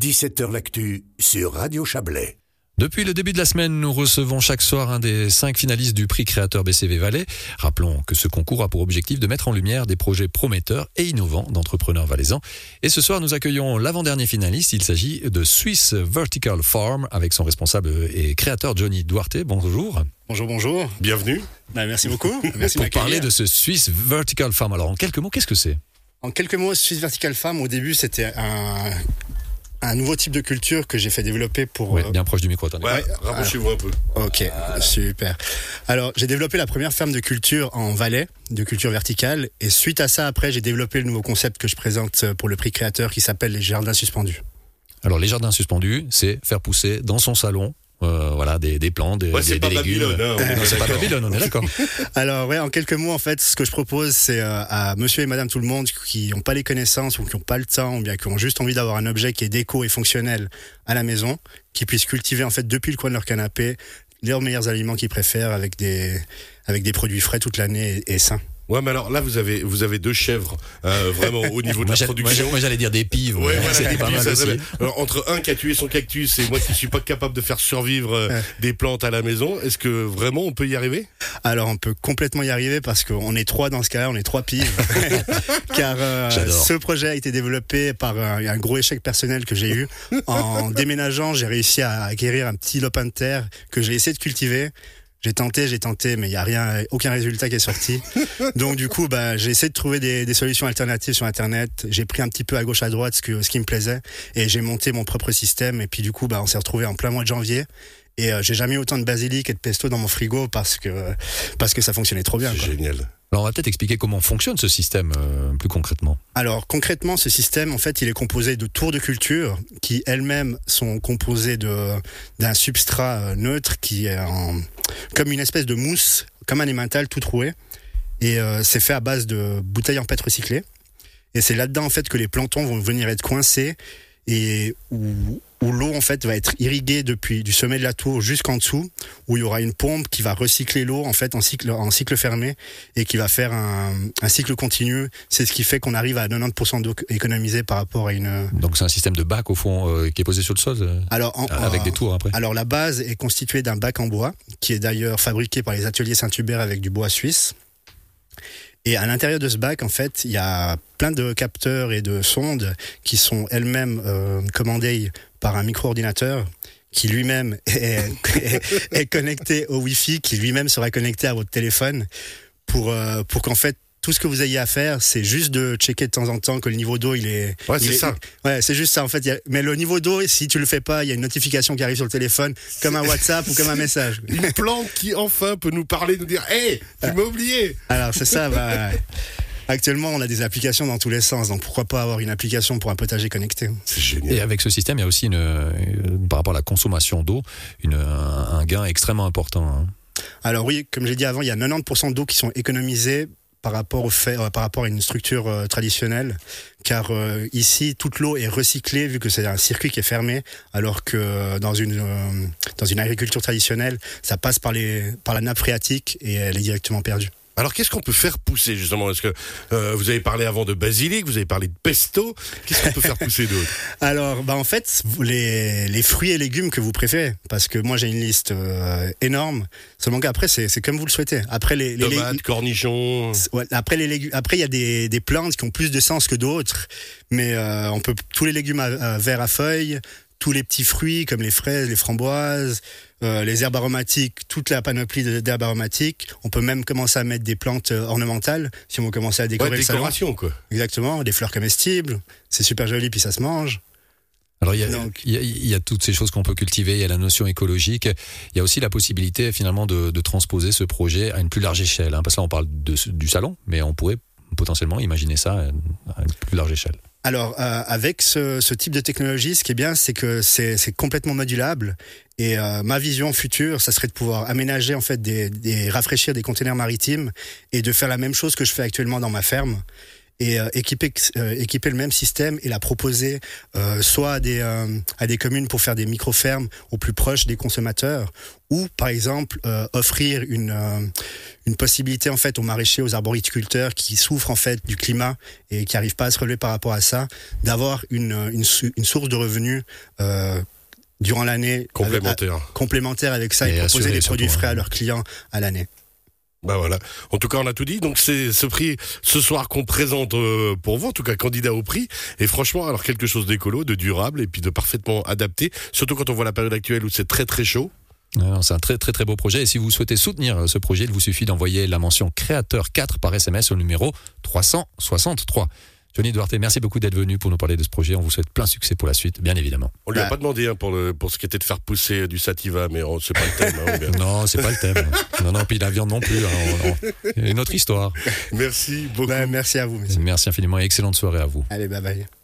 17h L'actu sur Radio Chablais. Depuis le début de la semaine, nous recevons chaque soir un des cinq finalistes du prix créateur BCV Valais. Rappelons que ce concours a pour objectif de mettre en lumière des projets prometteurs et innovants d'entrepreneurs valaisans. Et ce soir, nous accueillons l'avant-dernier finaliste. Il s'agit de Swiss Vertical Farm avec son responsable et créateur Johnny Duarte. Bonjour. Bonjour, bonjour. Bienvenue. Bah, merci beaucoup. Merci pour parler de ce Swiss Vertical Farm. Alors, en quelques mots, qu'est-ce que c'est? En quelques mots, Swiss Vertical Farm, au début, c'était un un nouveau type de culture que j'ai fait développer pour. Ouais, bien proche du micro, attendez. Ouais, rapprochez-vous un peu. Ok, super. Alors, j'ai développé la première ferme de culture en Valais, de culture verticale, et suite à ça, après, j'ai développé le nouveau concept que je présente pour le prix créateur qui s'appelle les jardins suspendus. Alors, les jardins suspendus, c'est faire pousser dans son salon euh, voilà, des, des plantes, des, des, des légumes. Hein, non, c'est pas Babylone, on est d'accord. Alors ouais, en quelques mots, en fait, ce que je propose, c'est euh, à Monsieur et Madame tout le monde qui n'ont pas les connaissances ou qui n'ont pas le temps ou bien qui ont juste envie d'avoir un objet qui est déco et fonctionnel à la maison, qui puissent cultiver en fait depuis le coin de leur canapé leurs meilleurs aliments qu'ils préfèrent avec des avec des produits frais toute l'année et, et sains. Ouais, mais alors là, vous avez, vous avez deux chèvres, euh, vraiment au niveau de la production. Moi, j'allais dire des pives. Ouais, ouais, pas mal aussi. Alors, entre un qui a tué son cactus et moi qui suis pas capable de faire survivre euh, des plantes à la maison, est-ce que vraiment on peut y arriver? Alors, on peut complètement y arriver parce qu'on est trois dans ce cas-là, on est trois pives. Car euh, ce projet a été développé par un, un gros échec personnel que j'ai eu. En déménageant, j'ai réussi à acquérir un petit lopin de terre que j'ai essayé de cultiver. J'ai tenté, j'ai tenté, mais il y a rien, aucun résultat qui est sorti. Donc du coup, bah, j'ai essayé de trouver des, des, solutions alternatives sur Internet. J'ai pris un petit peu à gauche à droite ce, que, ce qui me plaisait et j'ai monté mon propre système. Et puis du coup, bah, on s'est retrouvé en plein mois de janvier. Et euh, j'ai jamais eu autant de basilic et de pesto dans mon frigo parce que parce que ça fonctionnait trop bien. C'est génial. Alors on va peut-être expliquer comment fonctionne ce système euh, plus concrètement. Alors concrètement, ce système, en fait, il est composé de tours de culture qui elles-mêmes sont composées de d'un substrat euh, neutre qui est en, comme une espèce de mousse, comme un emmental tout troué. Et euh, c'est fait à base de bouteilles en pète recyclées. Et c'est là-dedans en fait que les plantons vont venir être coincés et où, où l'eau en fait va être irriguée depuis du sommet de la tour jusqu'en dessous, où il y aura une pompe qui va recycler l'eau en fait en cycle en cycle fermé et qui va faire un, un cycle continu. C'est ce qui fait qu'on arrive à 90% d'eau économisée par rapport à une. Donc c'est un système de bac au fond euh, qui est posé sur le sol. Euh, alors en, avec des tours après. Alors la base est constituée d'un bac en bois qui est d'ailleurs fabriqué par les ateliers Saint-Hubert avec du bois suisse. Et à l'intérieur de ce bac, en fait, il y a plein de capteurs et de sondes qui sont elles-mêmes euh, commandées par un micro-ordinateur qui lui-même est, connecté au Wi-Fi, qui lui-même sera connecté à votre téléphone pour, euh, pour qu'en fait tout ce que vous ayez à faire, c'est juste de checker de temps en temps que le niveau d'eau il est. Ouais, c'est ça. Ouais, c'est juste ça en fait. A, mais le niveau d'eau, si tu le fais pas, il y a une notification qui arrive sur le téléphone, comme un WhatsApp ou comme un message. Une plante qui enfin peut nous parler, nous dire, hé, hey, tu m'as oublié. Alors c'est ça. Bah, Actuellement, on a des applications dans tous les sens, donc pourquoi pas avoir une application pour un potager connecté C'est génial. Et avec ce système, il y a aussi, une, par rapport à la consommation d'eau, un, un gain extrêmement important. Hein. Alors oui, comme j'ai dit avant, il y a 90% d'eau qui sont économisées par rapport au fait, euh, par rapport à une structure euh, traditionnelle, car euh, ici toute l'eau est recyclée vu que c'est un circuit qui est fermé, alors que dans une dans une agriculture traditionnelle, ça passe par les par la nappe phréatique et elle est directement perdue. Alors qu'est-ce qu'on peut faire pousser justement? Est-ce que euh, vous avez parlé avant de basilic, vous avez parlé de pesto. Qu'est-ce qu'on peut faire pousser d'autre? Alors, bah en fait, les, les fruits et légumes que vous préférez, parce que moi j'ai une liste euh, énorme. Seulement qu'après c'est comme vous le souhaitez. Après les, les tomates, cornichons. Ouais, après les légumes, après il y a des, des plantes qui ont plus de sens que d'autres, mais euh, on peut tous les légumes à, à verts à feuilles, tous les petits fruits comme les fraises, les framboises, euh, les herbes aromatiques, toute la panoplie d'herbes aromatiques. On peut même commencer à mettre des plantes ornementales si on veut commencer à décorer ouais, le décoration, salon. quoi. Exactement, des fleurs comestibles. C'est super joli puis ça se mange. Alors il y, a, Donc, il, y a, il y a toutes ces choses qu'on peut cultiver, il y a la notion écologique, il y a aussi la possibilité finalement de, de transposer ce projet à une plus large échelle. Hein, parce que là on parle de, du salon, mais on pourrait potentiellement imaginer ça à une plus large échelle. Alors, euh, avec ce, ce, type de technologie, ce qui est bien, c'est que c'est complètement modulable. Et euh, ma vision future, ça serait de pouvoir aménager en fait des, des rafraîchir des containers maritimes et de faire la même chose que je fais actuellement dans ma ferme. Et euh, équiper euh, équiper le même système et la proposer euh, soit à des à des communes pour faire des micro fermes au plus proche des consommateurs ou par exemple offrir une une possibilité en fait aux maraîchers aux arboriculteurs qui souffrent en fait du climat et qui n'arrivent pas à se relever par rapport à ça d'avoir une, une, une source de revenus durant l'année complémentaire avec, complémentaire avec ça et, et proposer des produits frais à leurs clients à l'année. Bah voilà. En tout cas, on a tout dit. Donc c'est ce prix ce soir qu'on présente euh, pour vous, en tout cas candidat au prix. Et franchement, alors quelque chose d'écolo, de durable et puis de parfaitement adapté. Surtout quand on voit la période actuelle où c'est très très chaud. C'est un très très très beau projet et si vous souhaitez soutenir euh, ce projet, il vous suffit d'envoyer la mention créateur 4 par SMS au numéro 363. Johnny Duarte, merci beaucoup d'être venu pour nous parler de ce projet. On vous souhaite plein succès pour la suite, bien évidemment. On lui a bah. pas demandé hein, pour, le, pour ce qui était de faire pousser du sativa, mais c'est pas le thème. Hein, non, c'est pas le thème. non, non, puis la viande non plus. Hein, une autre histoire. Merci beaucoup. Bah, merci à vous. Merci infiniment et excellente soirée à vous. Allez, bye bye.